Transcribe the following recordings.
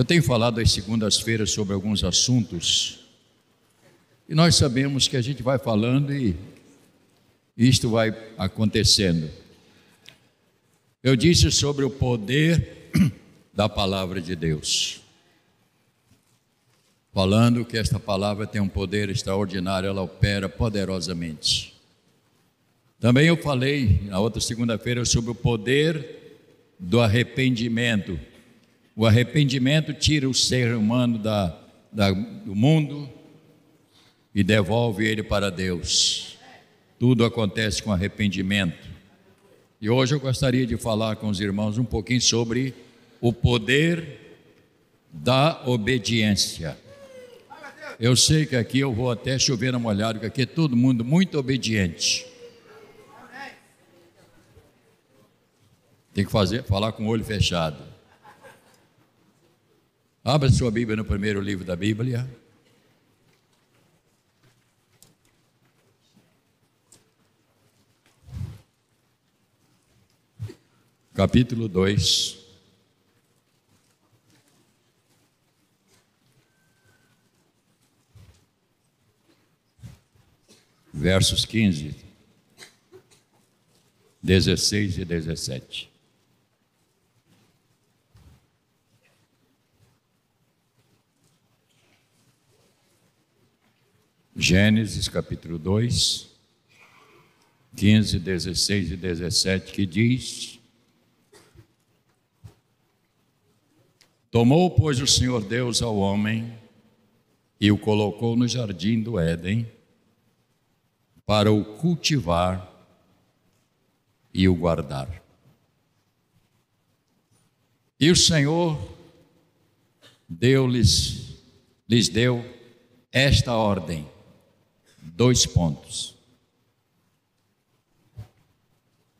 Eu tenho falado às segundas-feiras sobre alguns assuntos e nós sabemos que a gente vai falando e isto vai acontecendo. Eu disse sobre o poder da palavra de Deus, falando que esta palavra tem um poder extraordinário, ela opera poderosamente. Também eu falei na outra segunda-feira sobre o poder do arrependimento. O arrependimento tira o ser humano da, da, do mundo e devolve ele para Deus. Tudo acontece com arrependimento. E hoje eu gostaria de falar com os irmãos um pouquinho sobre o poder da obediência. Eu sei que aqui eu vou até chover na molhada, porque aqui é todo mundo muito obediente. Tem que fazer, falar com o olho fechado. Abra sua Bíblia no primeiro livro da Bíblia. Capítulo 2. Versos 15, 16 e 17. Gênesis capítulo 2, 15, 16 e 17, que diz: Tomou, pois, o Senhor Deus ao homem e o colocou no jardim do Éden para o cultivar e o guardar. E o Senhor deu-lhes, lhes deu esta ordem dois pontos.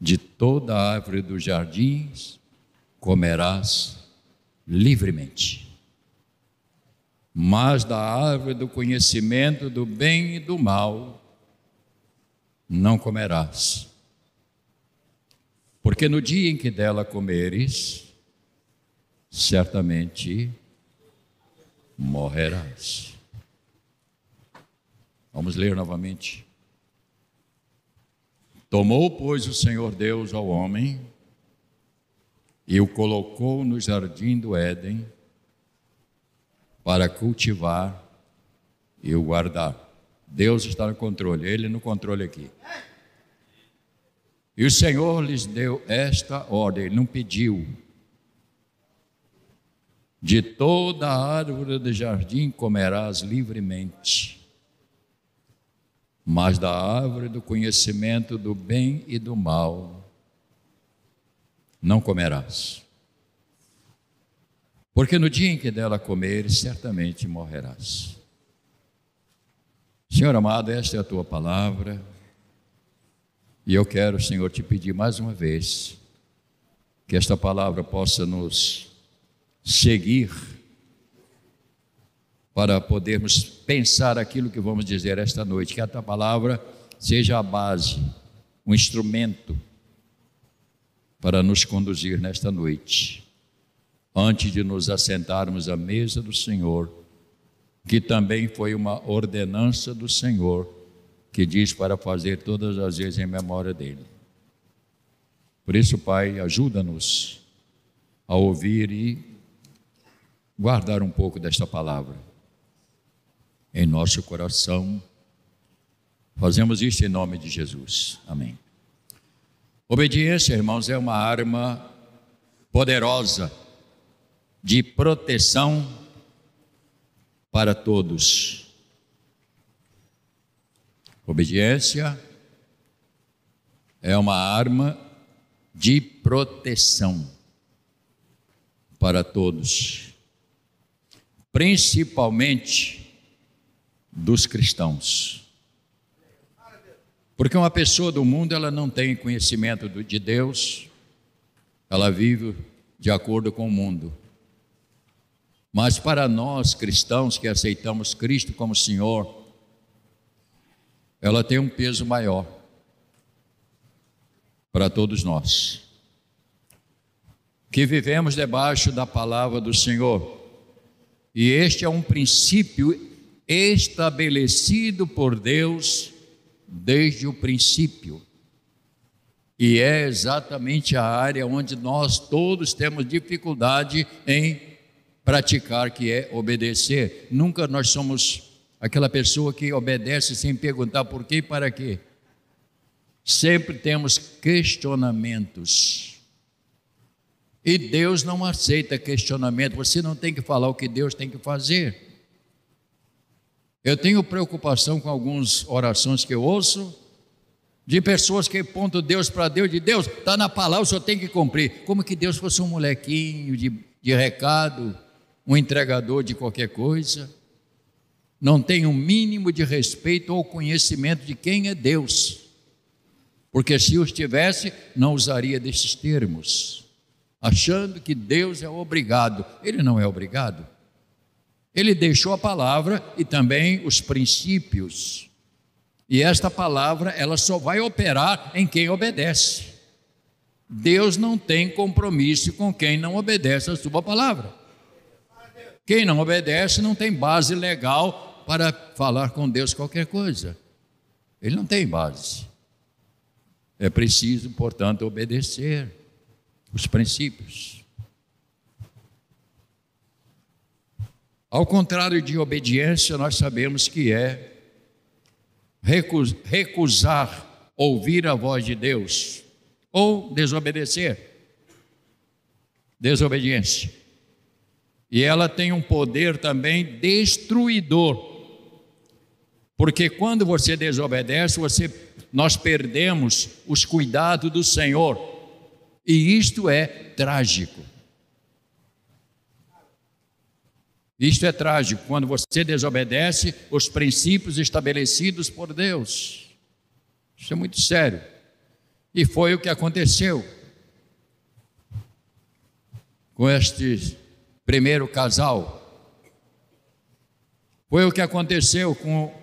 De toda a árvore dos jardins comerás livremente, mas da árvore do conhecimento do bem e do mal não comerás. Porque no dia em que dela comeres, certamente morrerás. Vamos ler novamente. Tomou, pois, o Senhor Deus ao homem e o colocou no jardim do Éden para cultivar e o guardar. Deus está no controle, Ele no controle aqui. E o Senhor lhes deu esta ordem, Ele não pediu. De toda a árvore do jardim comerás livremente mas da árvore do conhecimento do bem e do mal não comerás. Porque no dia em que dela comeres, certamente morrerás. Senhor amado, esta é a tua palavra, e eu quero, Senhor, te pedir mais uma vez que esta palavra possa nos seguir para podermos pensar aquilo que vamos dizer esta noite, que a tua palavra seja a base, um instrumento para nos conduzir nesta noite, antes de nos assentarmos à mesa do Senhor, que também foi uma ordenança do Senhor, que diz para fazer todas as vezes em memória dele. Por isso, Pai, ajuda-nos a ouvir e guardar um pouco desta palavra em nosso coração. Fazemos isso em nome de Jesus. Amém. Obediência, irmãos, é uma arma poderosa de proteção para todos. Obediência é uma arma de proteção para todos, principalmente dos cristãos. Porque uma pessoa do mundo, ela não tem conhecimento de Deus, ela vive de acordo com o mundo. Mas para nós cristãos que aceitamos Cristo como Senhor, ela tem um peso maior para todos nós. Que vivemos debaixo da palavra do Senhor, E este é um princípio estabelecido por Deus desde o princípio. E é exatamente a área onde nós todos temos dificuldade em praticar, que é obedecer. Nunca nós somos aquela pessoa que obedece sem perguntar por quê e para quê. Sempre temos questionamentos. E Deus não aceita questionamento. Você não tem que falar o que Deus tem que fazer. Eu tenho preocupação com algumas orações que eu ouço, de pessoas que apontam Deus para Deus, de Deus, está na palavra, o senhor tem que cumprir. Como que Deus fosse um molequinho de, de recado, um entregador de qualquer coisa. Não tem um mínimo de respeito ou conhecimento de quem é Deus. Porque se os tivesse, não usaria desses termos achando que Deus é obrigado. Ele não é obrigado. Ele deixou a palavra e também os princípios. E esta palavra, ela só vai operar em quem obedece. Deus não tem compromisso com quem não obedece a sua palavra. Quem não obedece não tem base legal para falar com Deus qualquer coisa. Ele não tem base. É preciso, portanto, obedecer os princípios. Ao contrário de obediência, nós sabemos que é recusar ouvir a voz de Deus ou desobedecer. Desobediência. E ela tem um poder também destruidor. Porque quando você desobedece, você nós perdemos os cuidados do Senhor. E isto é trágico. Isto é trágico quando você desobedece os princípios estabelecidos por Deus. Isso é muito sério. E foi o que aconteceu com este primeiro casal. Foi o que aconteceu com,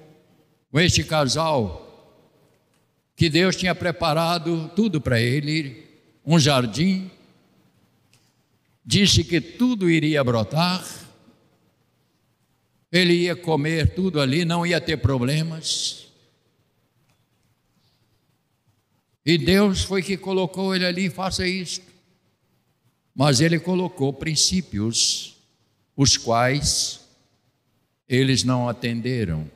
com este casal, que Deus tinha preparado tudo para ele, um jardim, disse que tudo iria brotar, ele ia comer tudo ali, não ia ter problemas. E Deus foi que colocou ele ali, faça isto. Mas ele colocou princípios, os quais eles não atenderam.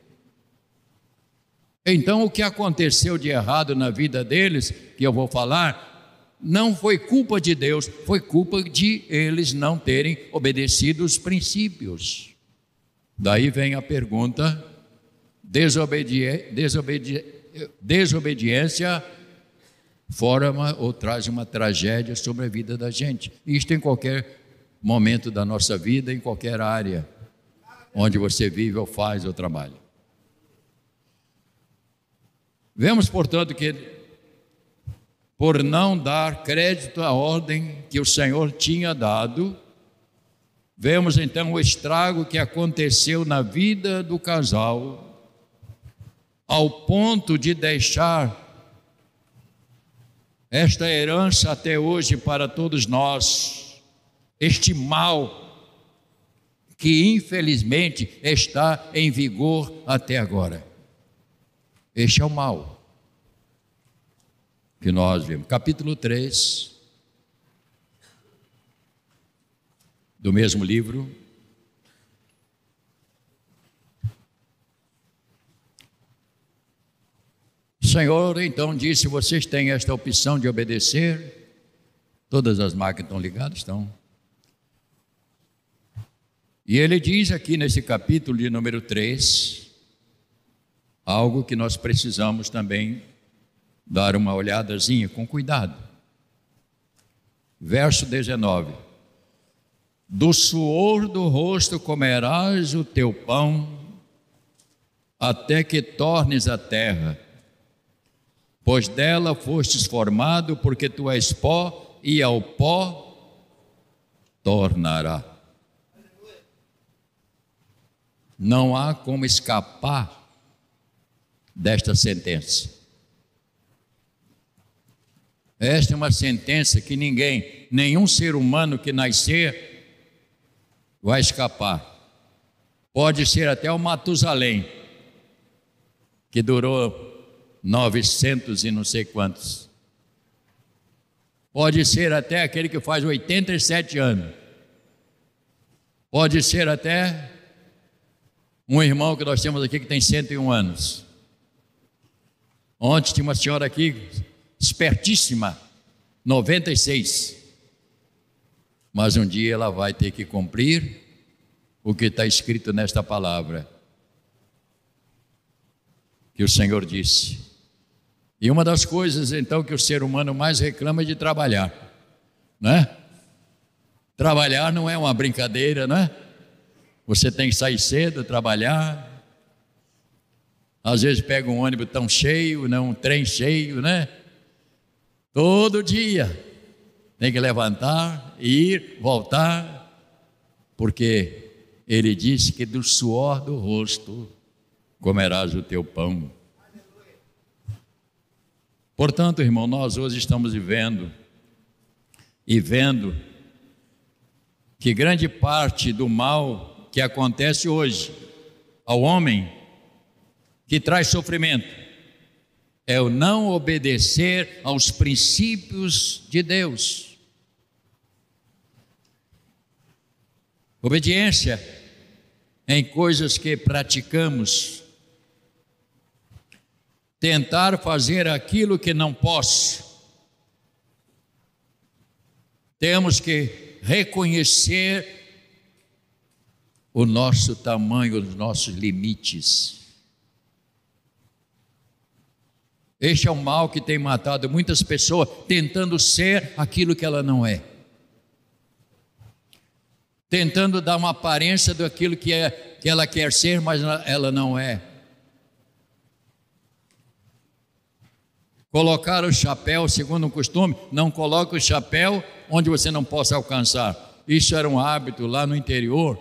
Então, o que aconteceu de errado na vida deles, que eu vou falar, não foi culpa de Deus, foi culpa de eles não terem obedecido os princípios. Daí vem a pergunta: desobedi desobedi desobediência forma ou traz uma tragédia sobre a vida da gente. Isto em qualquer momento da nossa vida, em qualquer área onde você vive ou faz ou trabalha. Vemos, portanto, que por não dar crédito à ordem que o Senhor tinha dado, vemos então o estrago que aconteceu na vida do casal, ao ponto de deixar esta herança até hoje para todos nós, este mal que infelizmente está em vigor até agora. Este é o mal que nós vimos. Capítulo 3 do mesmo livro. O Senhor então disse: vocês têm esta opção de obedecer. Todas as máquinas estão ligadas? Estão. E ele diz aqui nesse capítulo de número 3, algo que nós precisamos também dar uma olhadazinha com cuidado. Verso 19: Do suor do rosto comerás o teu pão, até que tornes a terra, pois dela fostes formado, porque tu és pó, e ao pó tornará. Não há como escapar desta sentença. Esta é uma sentença que ninguém, nenhum ser humano que nascer, vai escapar. Pode ser até o Matusalém, que durou 900 e não sei quantos. Pode ser até aquele que faz 87 anos. Pode ser até um irmão que nós temos aqui que tem 101 anos. Ontem tinha uma senhora aqui, espertíssima, 96. Mas um dia ela vai ter que cumprir o que está escrito nesta palavra. Que o Senhor disse. E uma das coisas então que o ser humano mais reclama é de trabalhar, né? Trabalhar não é uma brincadeira, né? Você tem que sair cedo, trabalhar. Às vezes pega um ônibus tão cheio, né? um trem cheio, né? Todo dia tem que levantar, ir, voltar, porque ele disse que do suor do rosto comerás o teu pão. Portanto, irmão, nós hoje estamos vivendo e vendo que grande parte do mal que acontece hoje ao homem, que traz sofrimento, é o não obedecer aos princípios de Deus. Obediência em coisas que praticamos. Tentar fazer aquilo que não posso. Temos que reconhecer o nosso tamanho, os nossos limites. Este é o mal que tem matado muitas pessoas, tentando ser aquilo que ela não é tentando dar uma aparência daquilo que, é, que ela quer ser, mas ela não é. Colocar o chapéu, segundo o costume, não coloque o chapéu onde você não possa alcançar. Isso era um hábito lá no interior.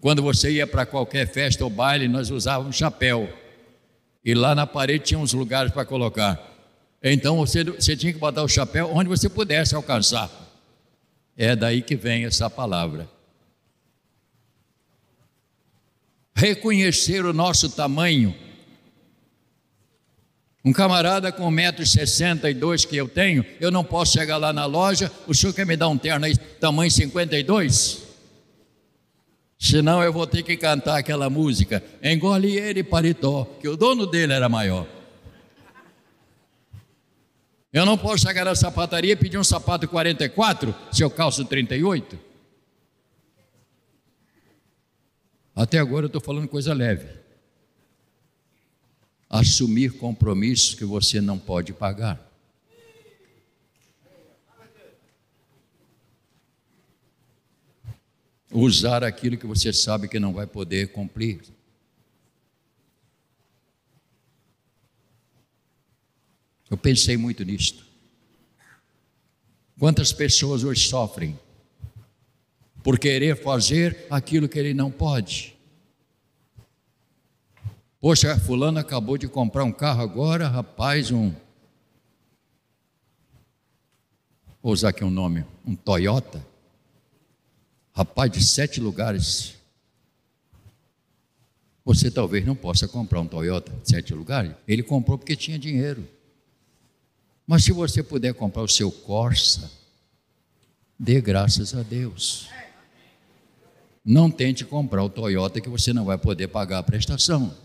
Quando você ia para qualquer festa ou baile, nós usávamos chapéu. E lá na parede tinha uns lugares para colocar. Então você, você tinha que botar o chapéu onde você pudesse alcançar. É daí que vem essa palavra. Reconhecer o nosso tamanho. Um camarada com 1,62m que eu tenho, eu não posso chegar lá na loja, o senhor quer me dar um terno aí, tamanho 52? Senão eu vou ter que cantar aquela música, engole ele paritó, que o dono dele era maior. Eu não posso chegar na sapataria e pedir um sapato 44 se eu calço 38. Até agora eu estou falando coisa leve. Assumir compromissos que você não pode pagar. Usar aquilo que você sabe que não vai poder cumprir. Eu pensei muito nisto. Quantas pessoas hoje sofrem por querer fazer aquilo que ele não pode? Poxa, fulano acabou de comprar um carro agora, rapaz, um vou usar aqui um nome, um Toyota. Rapaz, de sete lugares. Você talvez não possa comprar um Toyota de sete lugares. Ele comprou porque tinha dinheiro. Mas se você puder comprar o seu Corsa, dê graças a Deus. Não tente comprar o Toyota que você não vai poder pagar a prestação.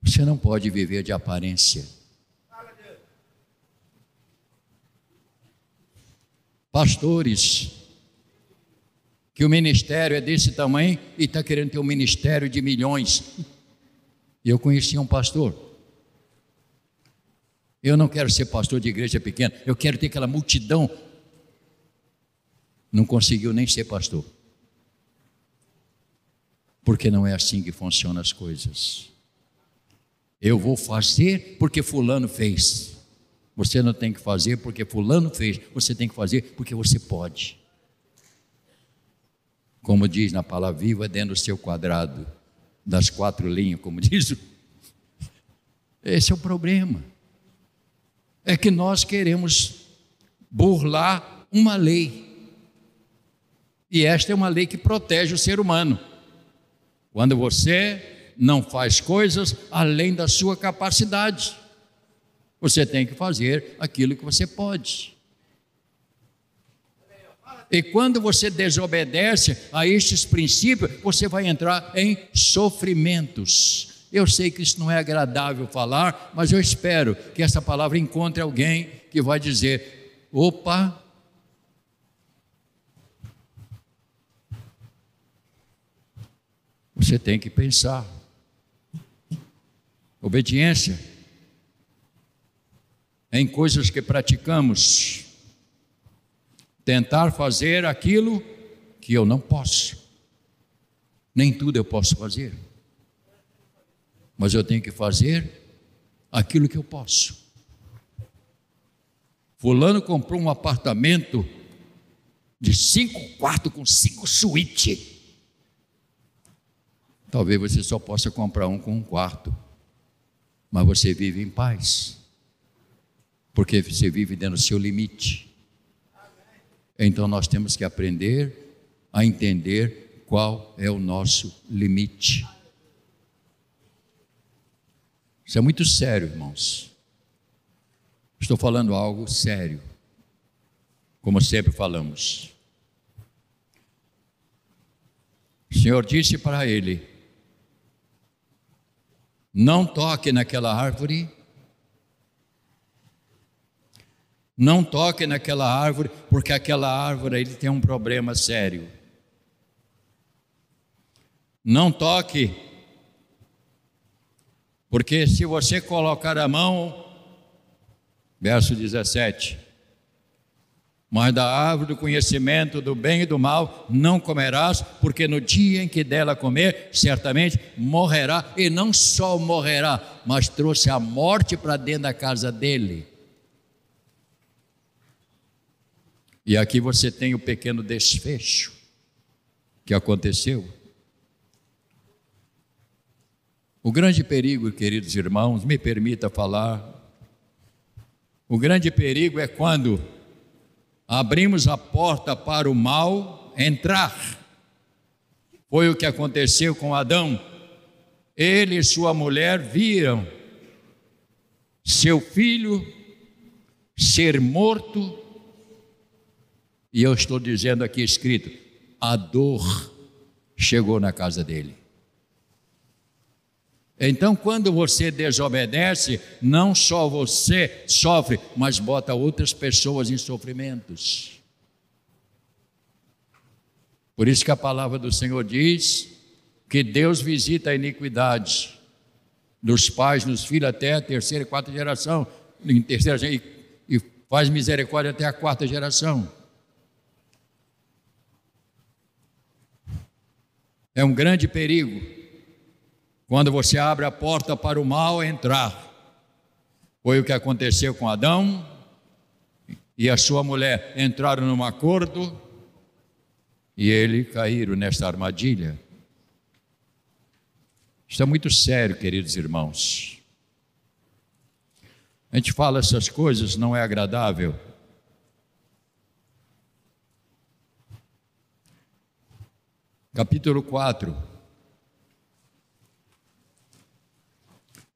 Você não pode viver de aparência. Pastores, que o ministério é desse tamanho e está querendo ter um ministério de milhões. E eu conhecia um pastor. Eu não quero ser pastor de igreja pequena, eu quero ter aquela multidão. Não conseguiu nem ser pastor. Porque não é assim que funcionam as coisas. Eu vou fazer porque Fulano fez. Você não tem que fazer porque Fulano fez. Você tem que fazer porque você pode. Como diz na palavra viva, dentro do seu quadrado das quatro linhas, como diz. Esse é o problema. É que nós queremos burlar uma lei. E esta é uma lei que protege o ser humano. Quando você não faz coisas além da sua capacidade, você tem que fazer aquilo que você pode. E quando você desobedece a estes princípios, você vai entrar em sofrimentos. Eu sei que isso não é agradável falar, mas eu espero que essa palavra encontre alguém que vai dizer: opa, Você tem que pensar. Obediência em coisas que praticamos. Tentar fazer aquilo que eu não posso. Nem tudo eu posso fazer. Mas eu tenho que fazer aquilo que eu posso. Fulano comprou um apartamento de cinco quartos com cinco suítes. Talvez você só possa comprar um com um quarto, mas você vive em paz, porque você vive dentro do seu limite. Então nós temos que aprender a entender qual é o nosso limite. Isso é muito sério, irmãos. Estou falando algo sério, como sempre falamos. O Senhor disse para ele: não toque naquela árvore. Não toque naquela árvore, porque aquela árvore ele tem um problema sério. Não toque, porque se você colocar a mão, verso 17, mas da árvore do conhecimento do bem e do mal não comerás, porque no dia em que dela comer, certamente morrerá, e não só morrerá, mas trouxe a morte para dentro da casa dele. E aqui você tem o pequeno desfecho que aconteceu. O grande perigo, queridos irmãos, me permita falar, o grande perigo é quando abrimos a porta para o mal entrar. Foi o que aconteceu com Adão. Ele e sua mulher viram seu filho ser morto, e eu estou dizendo aqui escrito: a dor chegou na casa dele. Então, quando você desobedece, não só você sofre, mas bota outras pessoas em sofrimentos. Por isso que a palavra do Senhor diz que Deus visita a iniquidade dos pais nos filhos até a terceira e quarta geração, em terceira e, e faz misericórdia até a quarta geração. É um grande perigo quando você abre a porta para o mal entrar. Foi o que aconteceu com Adão e a sua mulher entraram num acordo e ele caíram nesta armadilha. Isso é muito sério, queridos irmãos. A gente fala essas coisas, não é agradável. Capítulo 4.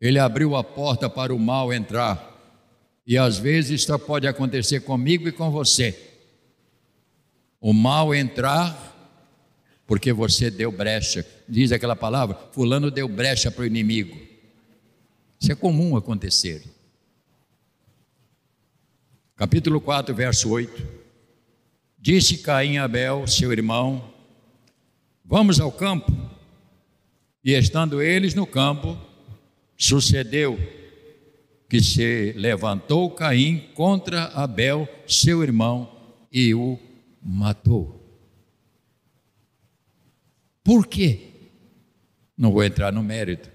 Ele abriu a porta para o mal entrar. E às vezes isso pode acontecer comigo e com você. O mal entrar porque você deu brecha. Diz aquela palavra: Fulano deu brecha para o inimigo. Isso é comum acontecer. Capítulo 4, verso 8. Disse Caim a Abel, seu irmão: Vamos ao campo. E estando eles no campo, Sucedeu que se levantou Caim contra Abel, seu irmão, e o matou. Por quê? Não vou entrar no mérito.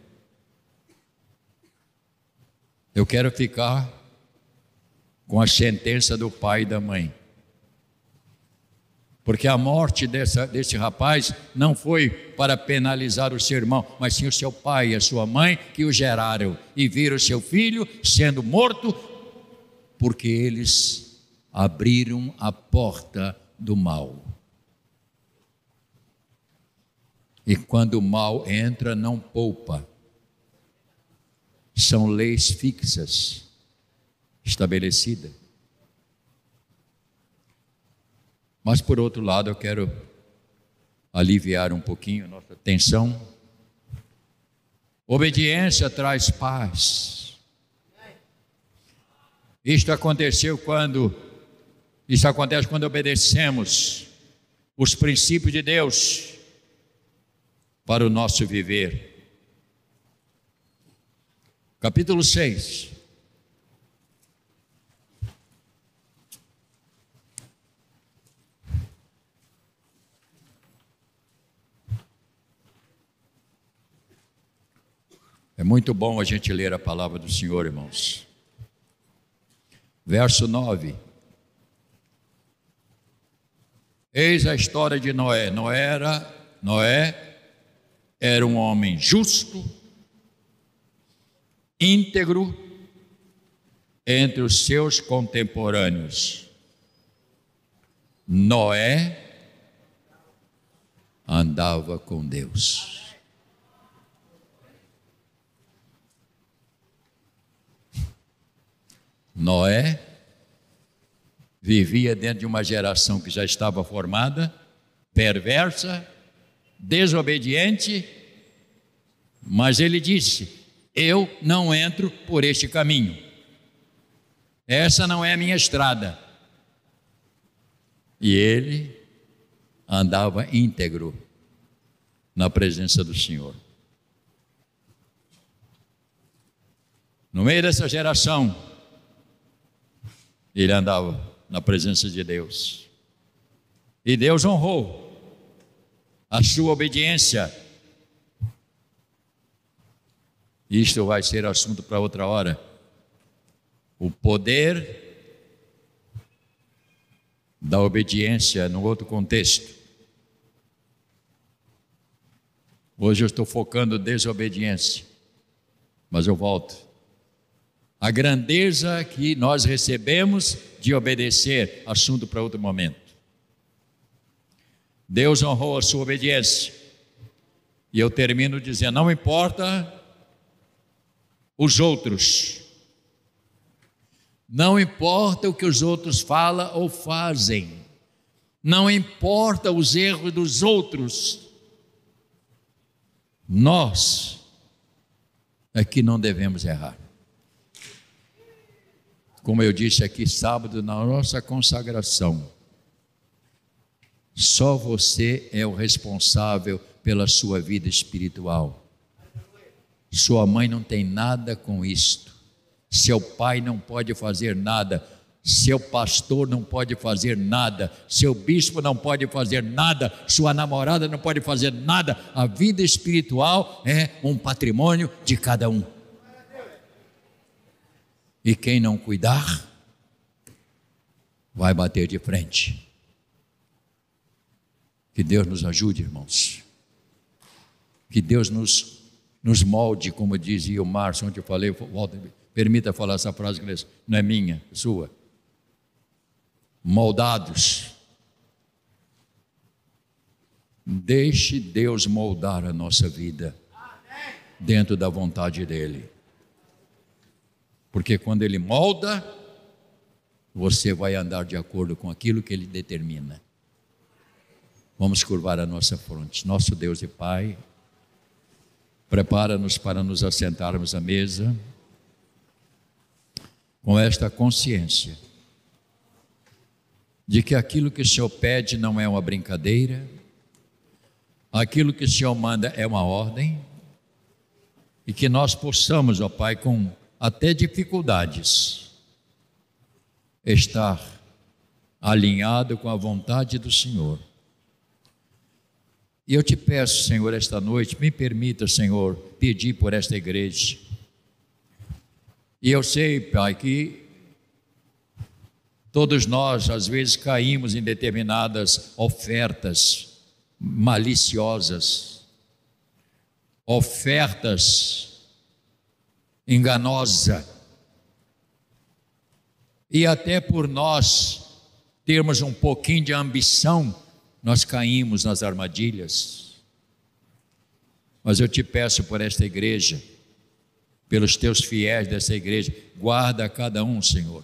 Eu quero ficar com a sentença do pai e da mãe. Porque a morte dessa, desse rapaz não foi para penalizar o seu irmão, mas sim o seu pai e a sua mãe que o geraram e viram seu filho sendo morto, porque eles abriram a porta do mal. E quando o mal entra, não poupa. São leis fixas, estabelecidas. Mas, por outro lado, eu quero aliviar um pouquinho a nossa tensão. Obediência traz paz. Isto aconteceu quando, isso acontece quando obedecemos os princípios de Deus para o nosso viver. Capítulo 6. É muito bom a gente ler a palavra do Senhor, irmãos. Verso 9. Eis a história de Noé. Noé era, Noé era um homem justo, íntegro entre os seus contemporâneos. Noé andava com Deus. Noé vivia dentro de uma geração que já estava formada, perversa, desobediente, mas ele disse: Eu não entro por este caminho. Essa não é a minha estrada. E ele andava íntegro na presença do Senhor. No meio dessa geração, ele andava na presença de Deus. E Deus honrou a sua obediência. Isto vai ser assunto para outra hora. O poder da obediência no outro contexto. Hoje eu estou focando desobediência, mas eu volto a grandeza que nós recebemos de obedecer, assunto para outro momento. Deus honrou a sua obediência. E eu termino dizendo: não importa os outros, não importa o que os outros falam ou fazem, não importa os erros dos outros, nós é que não devemos errar. Como eu disse aqui sábado na nossa consagração, só você é o responsável pela sua vida espiritual. Sua mãe não tem nada com isto. Seu pai não pode fazer nada. Seu pastor não pode fazer nada, seu bispo não pode fazer nada, sua namorada não pode fazer nada. A vida espiritual é um patrimônio de cada um. E quem não cuidar, vai bater de frente. Que Deus nos ajude, irmãos. Que Deus nos, nos molde, como dizia o Márcio, onde eu falei, permita falar essa frase que não é minha, é sua. Moldados. Deixe Deus moldar a nossa vida dentro da vontade dEle. Porque quando Ele molda, você vai andar de acordo com aquilo que Ele determina. Vamos curvar a nossa fronte. Nosso Deus e Pai, prepara-nos para nos assentarmos à mesa com esta consciência de que aquilo que o Senhor pede não é uma brincadeira, aquilo que o Senhor manda é uma ordem, e que nós possamos, ó Pai, com até dificuldades, estar alinhado com a vontade do Senhor. E eu te peço, Senhor, esta noite, me permita, Senhor, pedir por esta igreja. E eu sei, Pai, que todos nós, às vezes, caímos em determinadas ofertas maliciosas, ofertas enganosa. E até por nós termos um pouquinho de ambição, nós caímos nas armadilhas. Mas eu te peço por esta igreja, pelos teus fiéis dessa igreja, guarda cada um, Senhor,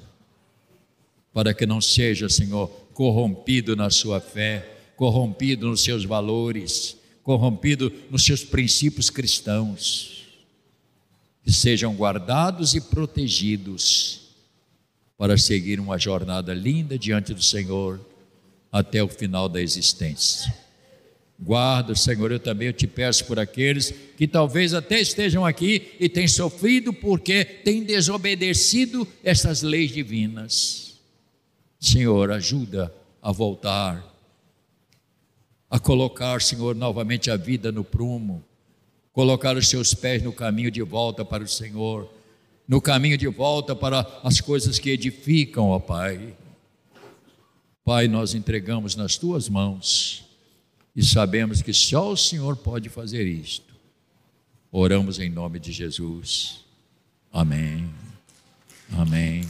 para que não seja, Senhor, corrompido na sua fé, corrompido nos seus valores, corrompido nos seus princípios cristãos, que sejam guardados e protegidos para seguir uma jornada linda diante do Senhor até o final da existência. Guarda, Senhor, eu também eu te peço por aqueles que talvez até estejam aqui e têm sofrido porque têm desobedecido essas leis divinas. Senhor, ajuda a voltar, a colocar, Senhor, novamente a vida no prumo, colocar os seus pés no caminho de volta para o Senhor, no caminho de volta para as coisas que edificam, ó Pai. Pai, nós entregamos nas tuas mãos e sabemos que só o Senhor pode fazer isto. Oramos em nome de Jesus. Amém. Amém.